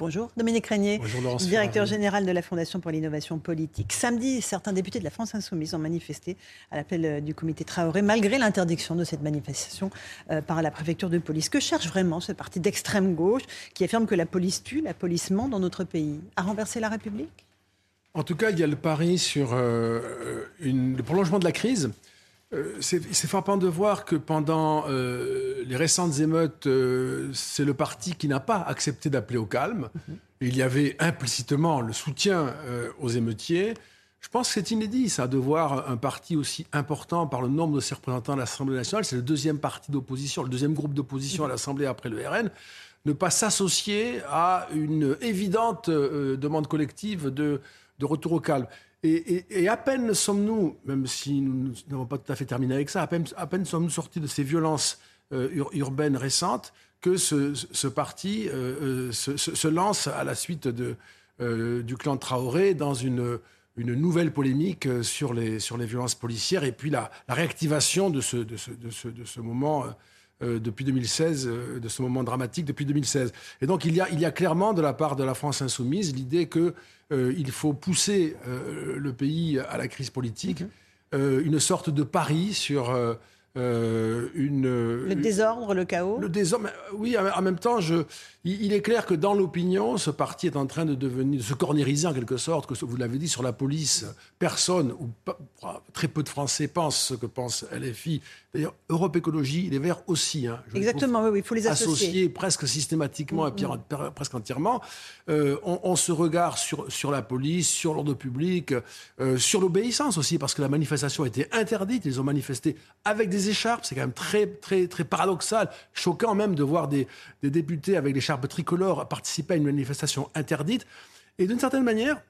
Bonjour, Dominique Régnier, Bonjour, Laurence directeur général de la Fondation pour l'innovation politique. Samedi, certains députés de la France Insoumise ont manifesté à l'appel euh, du comité Traoré, malgré l'interdiction de cette manifestation euh, par la préfecture de police. Que cherche vraiment ce parti d'extrême gauche qui affirme que la police tue, la police ment dans notre pays? À renverser la République? En tout cas, il y a le pari sur euh, une- le prolongement de la crise. Euh, c'est frappant de voir que pendant euh, les récentes émeutes, euh, c'est le parti qui n'a pas accepté d'appeler au calme. Et il y avait implicitement le soutien euh, aux émeutiers. Je pense que c'est inédit, ça, de voir un parti aussi important par le nombre de ses représentants à l'Assemblée nationale. C'est le deuxième parti d'opposition, le deuxième groupe d'opposition à l'Assemblée après le RN. Ne pas s'associer à une évidente demande collective de, de retour au calme. Et, à peine sommes-nous, même si nous n'avons pas tout à fait terminé avec ça, à peine, sommes-nous sortis de ces violences euh, ur- urbaines récentes que ce, parti euh, euh, se, lance à la suite du clan Traoré dans une, nouvelle polémique sur les, violences policières et puis la, réactivation de ce moment. Euh, depuis 2016, euh, de ce moment dramatique depuis 2016. Et donc il y a, il y a clairement de la part de la France insoumise l'idée que euh, il faut pousser le pays à la crise politique, euh, une sorte de pari sur euh, euh, une Le désordre, le chaos le désordre, mais, oui, en même temps, je, il, est clair que dans l'opinion, ce parti est en train de devenir, de se cornériser en quelque sorte, que vous l'avez dit sur la police, personne ou pas- très peu de Français pensent ce que pense LFI. D'ailleurs, Europe Écologie, les Verts aussi. hein, Exactement, oui, oui, il faut les associer. associés presque systématiquement, per- presque entièrement, euh, on, on se regarde sur, sur la police, sur l'ordre public, euh, sur l'obéissance aussi, parce que la manifestation était interdite. Ils ont manifesté avec des écharpes. C'est quand même très, très, très paradoxal, choquant même de voir des, des députés avec l'écharpe tricolore participer à une manifestation interdite. Et d'une certaine manière,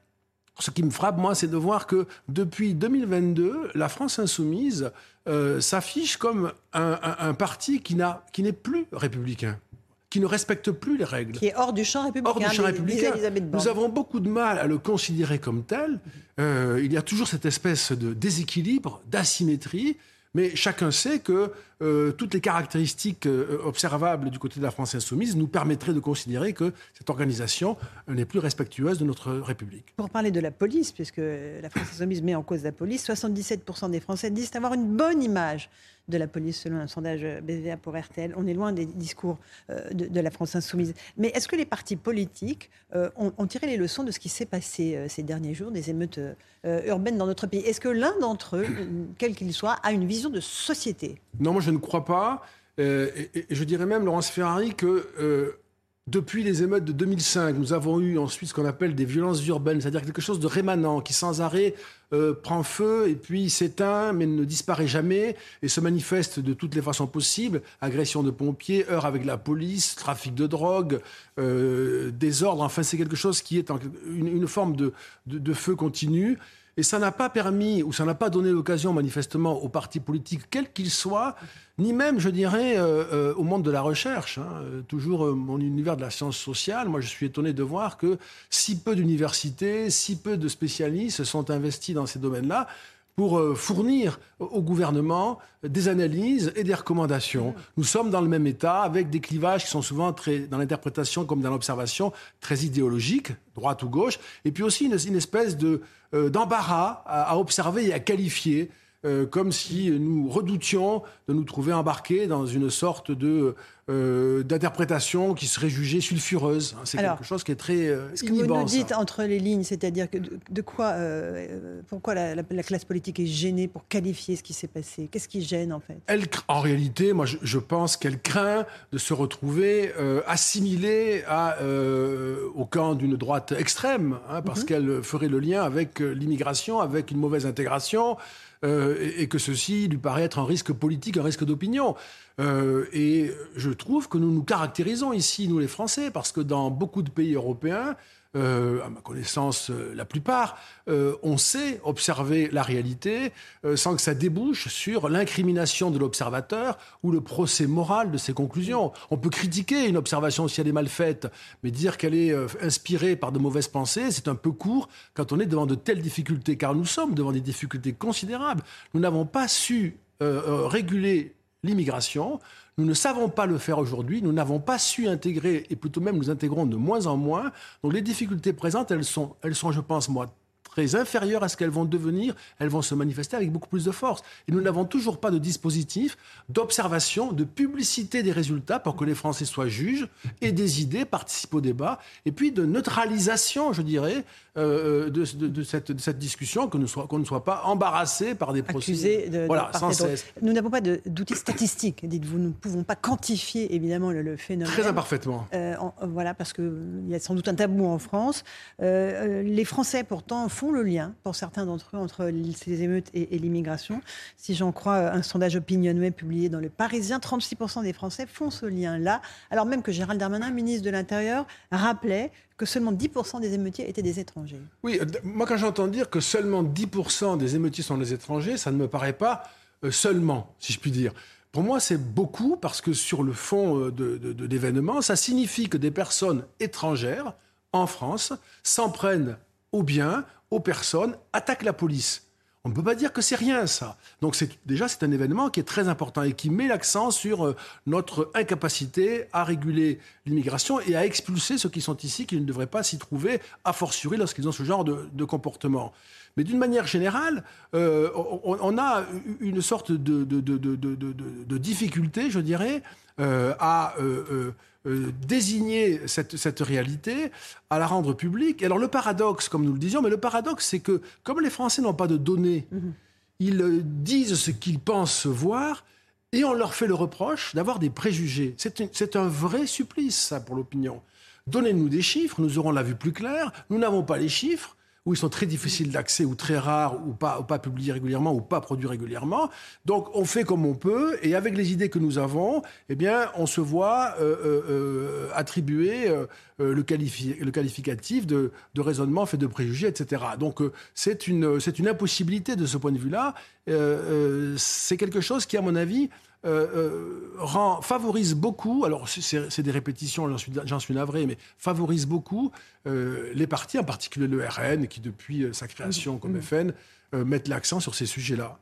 ce qui me frappe, moi, c'est de voir que depuis 2022, la France insoumise euh, s'affiche comme un, un- un parti qui n'est plus républicain, qui ne respecte plus les règles. Qui est hors du champ républicain. Hors du champ républicain. Nous avons beaucoup de mal à le considérer comme tel. Euh, il y a toujours cette espèce de déséquilibre, d'asymétrie. Mais chacun sait que euh, toutes les caractéristiques euh, observables du côté de la France insoumise nous permettraient de considérer que cette organisation euh, n'est plus respectueuse de notre République. Pour parler de la police, puisque la France insoumise met en cause la police, 77% des Français disent avoir une bonne image de la police selon un sondage BVA pour RTL. On est loin des discours euh, de, la France insoumise. Mais est-ce que les partis politiques euh, ont, tiré les leçons de ce qui s'est passé euh, ces derniers jours, des émeutes euh, urbaines dans notre pays? Est-ce que l'un d'entre eux, euh, quel qu'il soit, a une vision de société? Non, moi je ne crois pas. Euh, et, je dirais même, Laurence Ferrari, que euh, depuis les émeutes de 2005, nous avons eu ensuite ce qu'on appelle des violences urbaines, c'est-à-dire quelque chose de rémanent qui sans arrêt euh, prend feu et puis s'éteint, mais ne disparaît jamais et se manifeste de toutes les façons possibles. Agression de pompiers, heurts avec la police, trafic de drogue, euh, désordre. Enfin, c'est quelque chose qui est une, forme de feu continu. Et ça n'a pas permis, ou ça n'a pas donné l'occasion manifestement aux partis politiques, quels qu'ils soient, ni même, je dirais, euh, euh, au monde de la recherche. hein. Euh, toujours mon univers de la science sociale, moi je suis étonné de voir que si peu d'universités, si peu de spécialistes se sont investis dans ces domaines-là pour euh, fournir au- gouvernement des analyses et des recommandations. Nous sommes dans le même état avec des clivages qui sont souvent très, dans l'interprétation comme dans l'observation, très idéologiques, droite ou gauche, et puis aussi une, une espèce de, euh, d'embarras à, à observer et à qualifier, euh, comme si nous redoutions de nous trouver embarqués dans une sorte de, euh, d'interprétation qui serait jugée sulfureuse. C'est Alors, quelque chose qui est très euh, Ce que vous nous ça. dites entre les lignes, c'est-à-dire que de, de quoi, euh, pourquoi la, la- la classe politique est gênée pour qualifier ce qui s'est passé? Qu'est-ce qui gêne en fait? Elle, en réalité, moi, je, je pense qu'elle craint de se retrouver assimilée à, au camp d'une droite extrême, hein, parce qu'elle ferait le lien avec l'immigration, avec une mauvaise intégration, euh, et, que ceci lui paraît être un risque politique, un risque d'opinion. Euh, et je trouve que nous nous caractérisons ici, nous les Français, parce que dans beaucoup de pays européens, euh, à ma connaissance, euh, la plupart, euh, on sait observer la réalité sans que ça débouche sur l'incrimination de l'observateur ou le procès moral de ses conclusions. On peut critiquer une observation si elle est mal faite, mais dire qu'elle est inspirée par de mauvaises pensées, c'est un peu court quand on est devant de telles difficultés, car nous sommes devant des difficultés considérables. Nous n'avons pas su réguler l'immigration. Nous ne savons pas le faire aujourd'hui. Nous n'avons pas su intégrer, et plutôt même nous intégrons de moins en moins. Donc les difficultés présentes, elles sont, elles sont je pense, moi, très inférieures à ce qu'elles vont devenir. Elles vont se manifester avec beaucoup plus de force. Et nous n'avons toujours pas de dispositif d'observation, de publicité des résultats pour que les Français soient juges et des idées, participent au débat, et puis de neutralisation, je dirais, euh, de, de- de cette, de cette discussion, que nous soit- qu'on ne soit pas embarrassé par des procès. accusés de, voilà, sans cesse. Nous n'avons pas d'outils statistiques, dites-vous. Nous ne pouvons pas quantifier évidemment le, le phénomène. Très imparfaitement. Euh, en- euh, voilà, parce qu'il y a sans doute un tabou en France. Euh, euh, les Français, pourtant, font le lien, pour certains d'entre eux, entre ces émeutes et, et l'immigration. Si j'en crois euh, un sondage Opinionway publié dans Le Parisien, 36% des Français font ce lien-là, alors même que Gérald Darmanin, ministre de l'Intérieur, rappelait que seulement 10% des émeutiers étaient des étrangers. Oui, euh, moi quand j'entends dire que seulement 10% des émeutiers sont des étrangers, ça ne me paraît pas euh, seulement, si je puis dire. Pour moi, c'est beaucoup parce que sur le fond euh, de l'événement, ça signifie que des personnes étrangères en France s'en prennent aux biens, aux personnes, attaquent la police. On ne peut pas dire que c'est rien, ça. Donc déjà c'est un événement qui est très important et qui met l'accent sur euh, notre incapacité à réguler l'immigration et à expulser ceux qui sont ici, qui ne devraient pas s'y trouver, a fortiori lorsqu'ils ont ce genre de comportement. Mais d'une manière générale, euh, on, on a une sorte de, difficulté, je dirais, euh, à euh, désigner cette, cette réalité, à la rendre publique. Et alors le paradoxe, comme nous le disions, mais le paradoxe, c'est que comme les Français n'ont pas de données, ils euh, disent ce qu'ils pensent voir. Et on leur fait le reproche d'avoir des préjugés. C'est un vrai supplice, ça, pour l'opinion. Donnez-nous des chiffres, nous aurons la vue plus claire. Nous n'avons pas les chiffres, ou ils sont très difficiles d'accès, ou très rares, ou pas, ou pas publiés régulièrement, ou pas produits régulièrement. Donc on fait comme on peut, et avec les idées que nous avons, eh bien, on se voit euh, euh, euh, attribuer euh, euh, le, qualifi- le qualificatif de, de raisonnement fait de préjugés, etc. Donc euh, c'est une, une impossibilité de ce point de vue-là. C'est quelque chose qui, à mon avis, euh, euh, rend, favorise beaucoup, alors c'est- des répétitions, j'en suis, navré, mais favorise beaucoup euh, les partis, en particulier le RN, qui depuis sa création comme FN, euh, mettent l'accent sur ces sujets-là.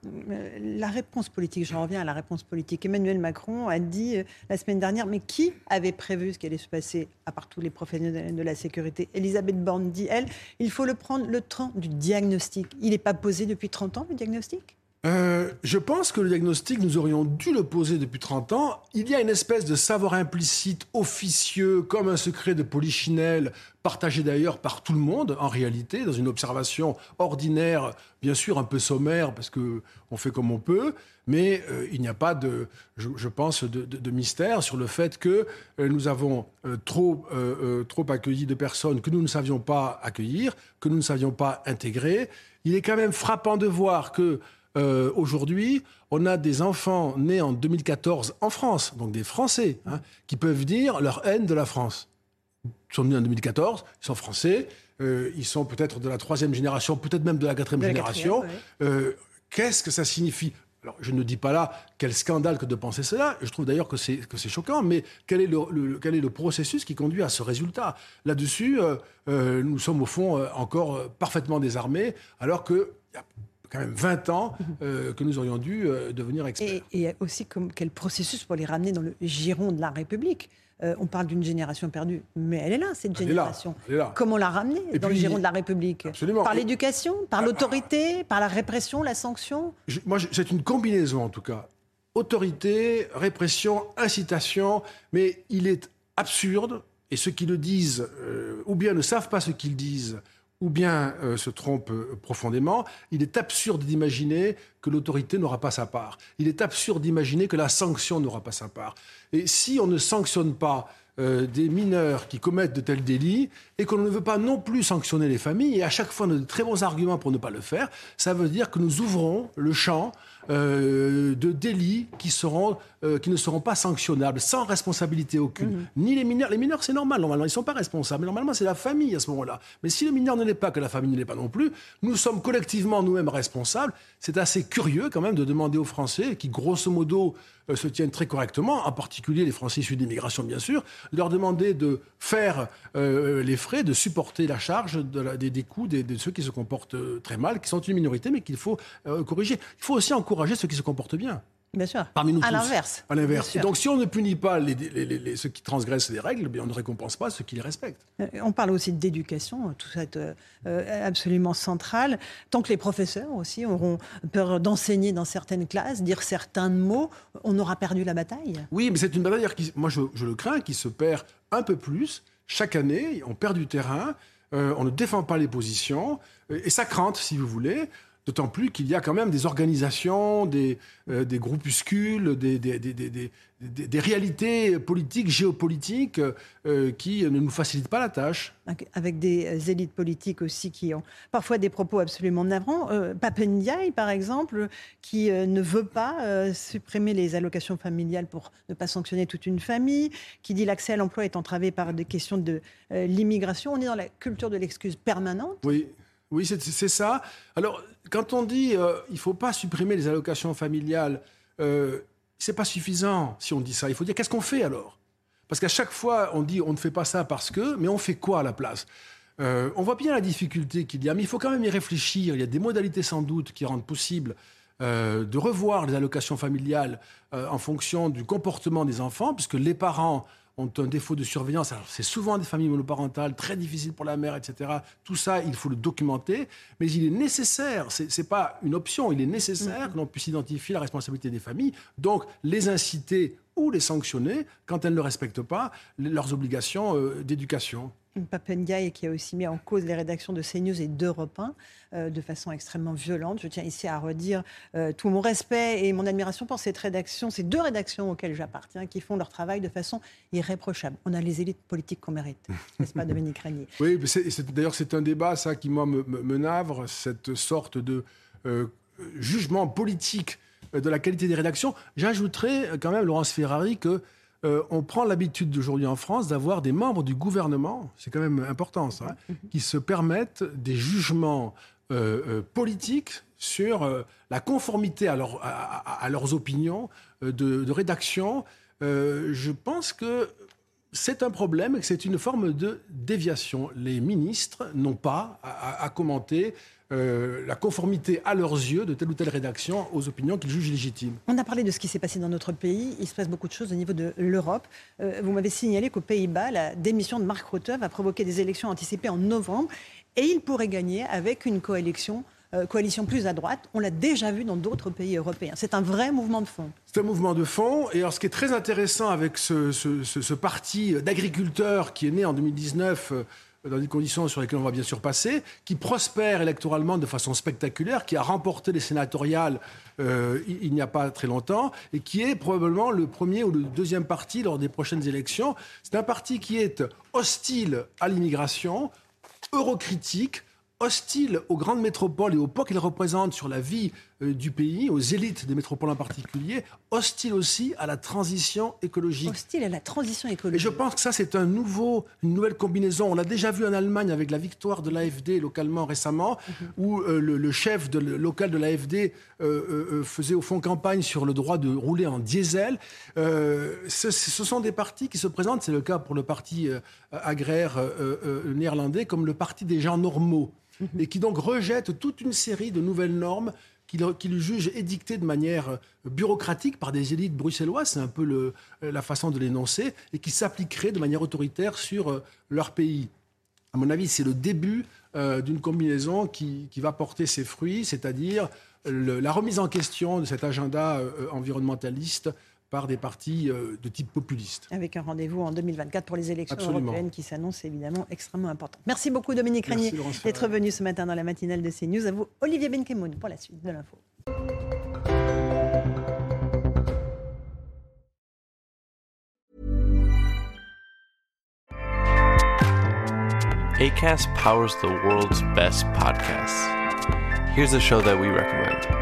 La réponse politique, j'en reviens à la réponse politique. Emmanuel Macron a dit la semaine dernière, mais qui avait prévu ce qui allait se passer, à part tous les professionnels de la sécurité? Elisabeth Borne dit, elle, il faut le prendre le temps du diagnostic. Il n'est pas posé depuis 30 ans, le diagnostic? Euh, je pense que le diagnostic, nous aurions dû le poser depuis 30 ans. Il y a une espèce de savoir implicite, officieux, comme un secret de polichinelle, partagé d'ailleurs par tout le monde, en réalité, dans une observation ordinaire, bien sûr un peu sommaire, parce que on fait comme on peut, mais euh, il n'y a pas de, je, pense, de, mystère sur le fait que euh, nous avons euh, trop, euh, trop accueilli de personnes que nous ne savions pas accueillir, que nous ne savions pas intégrer. Il est quand même frappant de voir que euh, aujourd'hui, on a des enfants nés en 2014 en France, donc des Français, hein, qui peuvent dire leur haine de la France. Ils sont nés en 2014, ils sont français, euh, ils sont peut-être de la troisième génération, peut-être même de la quatrième De la génération. Euh, Qu'est-ce que ça signifie? Alors, je ne dis pas là quel scandale que de penser cela. Je trouve d'ailleurs que c'est que c'est choquant. Mais quel est le, le- quel est le processus qui conduit à ce résultat? Là-dessus, euh, euh, nous sommes au fond euh, encore parfaitement désarmés, alors que il y a quand même 20 ans euh, que nous aurions dû euh, devenir experts. Et, et aussi comme, quel processus pour les ramener dans le giron de la République Euh, On parle d'une génération perdue, mais elle est là, cette Elle est là, génération. elle est là. Comment la ramener Et dans puis- le giron de la République? Absolument. Par l'éducation Par Ah, l'autorité Par la répression, la sanction? Je- moi, c'est une combinaison en tout cas. Autorité, répression, incitation, mais il est absurde, et ceux qui le disent, euh, ou bien ne savent pas ce qu'ils disent, ou bien euh, se trompent euh, profondément, il est absurde d'imaginer que l'autorité n'aura pas sa part. Il est absurde d'imaginer que la sanction n'aura pas sa part. Et si on ne sanctionne pas euh, des mineurs qui commettent de tels délits et qu'on ne veut pas non plus sanctionner les familles, et à chaque fois on a de très bons arguments pour ne pas le faire, ça veut dire que nous ouvrons le champ euh, de délits qui, seront, euh, qui ne seront pas sanctionnables, sans responsabilité aucune. Mhm. Ni les mineurs. Les mineurs, c'est normal, normalement, ils ne sont pas responsables. Normalement, c'est la famille à ce moment-là. Mais si le mineur ne l'est pas, que la famille ne l'est pas non plus, nous sommes collectivement nous-mêmes responsables. C'est assez curieux quand même de demander aux Français, qui grosso modo euh, se tiennent très correctement, en particulier les Français issus d'immigration bien sûr, de leur demander de faire les frais, de supporter la charge de la- des, des coûts des- de ceux qui se comportent très mal, qui sont une minorité, mais qu'il faut corriger. Il faut aussi encourager ceux qui se comportent bien. Bien sûr. Parmi nous à l'inverse. À l'inverse. Donc, si on ne punit pas les- les- les- les- ceux qui transgressent les règles, bien, on ne récompense pas ceux qui les respectent. Euh, On parle aussi d'éducation, tout ça est euh, euh, absolument central. Tant que les professeurs aussi auront peur d'enseigner dans certaines classes, dire certains mots, on aura perdu la bataille. Oui, mais c'est une bataille qui, moi, je, je le crains, qui se perd un peu plus chaque année. On perd du terrain, euh, on ne défend pas les positions, euh, et ça crante, si vous voulez. D'autant plus qu'il y a quand même des organisations, des, euh, des groupuscules, des, réalités politiques, géopolitiques, euh, qui ne nous facilitent pas la tâche. avec des euh, élites politiques aussi qui ont parfois des propos absolument navrants. Euh, Papendiaï, par exemple, qui ne veut pas supprimer les allocations familiales pour ne pas sanctionner toute une famille, qui dit l'accès à l'emploi est entravé par des questions de l'immigration. On est dans la culture de l'excuse permanente. Oui, oui, c'est ça. Alors, quand on dit euh, il faut pas supprimer les allocations familiales, euh, c'est pas suffisant si on dit ça. Il faut dire qu'est-ce qu'on fait alors? Parce qu'à chaque fois, on dit on ne fait pas ça parce que, mais on fait quoi à la place? Euh, On voit bien la difficulté qu'il y a, mais il faut quand même y réfléchir. Il y a des modalités sans doute qui rendent possible euh, de revoir les allocations familiales euh, en fonction du comportement des enfants, puisque les parents ont un défaut de surveillance. C'est souvent des familles monoparentales, très difficiles pour la mère, etc. Tout ça, il faut le documenter, mais il est nécessaire, c'est n'est pas une option, il est nécessaire que l'on puisse identifier la responsabilité des familles, donc les inciter ou les sanctionner quand elles ne respectent pas leurs obligations euh, d'éducation. Papendiaï qui a aussi mis en cause les rédactions de CNews et d'Europe 1 euh, de façon extrêmement violente. Je tiens ici à redire euh, tout mon respect et mon admiration pour cette rédaction, ces deux rédactions auxquelles j'appartiens, qui font leur travail de façon irréprochable. On a les élites politiques qu'on mérite, n'est-ce pas, Dominique Régnier? Oui, d'ailleurs, c'est un débat, ça, qui, moi, me, me- navre, cette sorte de euh, jugement politique de la qualité des rédactions. J'ajouterais quand même, Laurence Ferrari, que euh, on prend l'habitude aujourd'hui en France d'avoir des membres du gouvernement, c'est quand même important ça, hein, qui se permettent des jugements euh, euh, politiques sur euh, la conformité à, leur- à- à- à leurs opinions de, de rédaction. Je pense que c'est un problème c'est une forme de déviation. Les ministres n'ont pas à commenter euh, la conformité à leurs yeux de telle ou telle rédaction aux opinions qu'ils jugent légitimes. On a parlé de ce qui s'est passé dans notre pays. Il se passe beaucoup de choses au niveau de l'Europe. Euh, vous m'avez signalé qu'aux Pays-Bas, la démission de Mark Rutte va provoquer des élections anticipées en novembre et il pourrait gagner avec une coalition, euh, coalition plus à droite. On l'a déjà vu dans d'autres pays européens. C'est un vrai mouvement de fond. C'est un mouvement de fond. Et alors, ce qui est très intéressant avec ce, parti d'agriculteurs qui est né en 2019 euh, dans des conditions sur lesquelles on va bien sûr passer, qui prospère électoralement de façon spectaculaire, qui a remporté les sénatoriales euh, il n'y a pas très longtemps, et qui est probablement le premier ou le deuxième parti lors des prochaines élections. C'est un parti qui est hostile à l'immigration, eurocritique, hostile aux grandes métropoles et au poids qu'elles représentent sur la vie du pays, aux élites des métropoles en particulier, hostile aussi à la transition écologique. Hostile à la transition Et écologique. je pense que ça, c'est un nouveau, une nouvelle combinaison. On l'a déjà vu en Allemagne avec la victoire de l'AFD localement récemment, où euh, le, le chef de, local de l'AFD euh, euh, euh, faisait au fond campagne sur le droit de rouler en diesel. Euh, ce, ce sont des partis qui se présentent, c'est le cas pour le parti euh, agraire euh, euh, néerlandais, comme le parti des gens normaux, et qui donc rejette toute une série de nouvelles normes qu'il qu'il juge de manière euh, bureaucratique par des élites bruxelloises, c'est un peu le- euh, la façon de l'énoncer, et qui s'appliqueraient de manière autoritaire sur euh, leur pays. À mon avis, c'est le début d'une combinaison qui, qui va porter ses fruits, c'est-à-dire la remise en question de cet agenda environnementaliste par des partis euh, de type populiste. Avec un rendez-vous en 2024 pour les élections européennes qui s'annoncent évidemment extrêmement importantes. Merci beaucoup Dominique Régnier d'être venu ce matin dans la matinale de CNews. À vous Olivier Benkemoun pour la suite de l'info. ACAST powers the world's best podcasts. Here's a show that we recommend.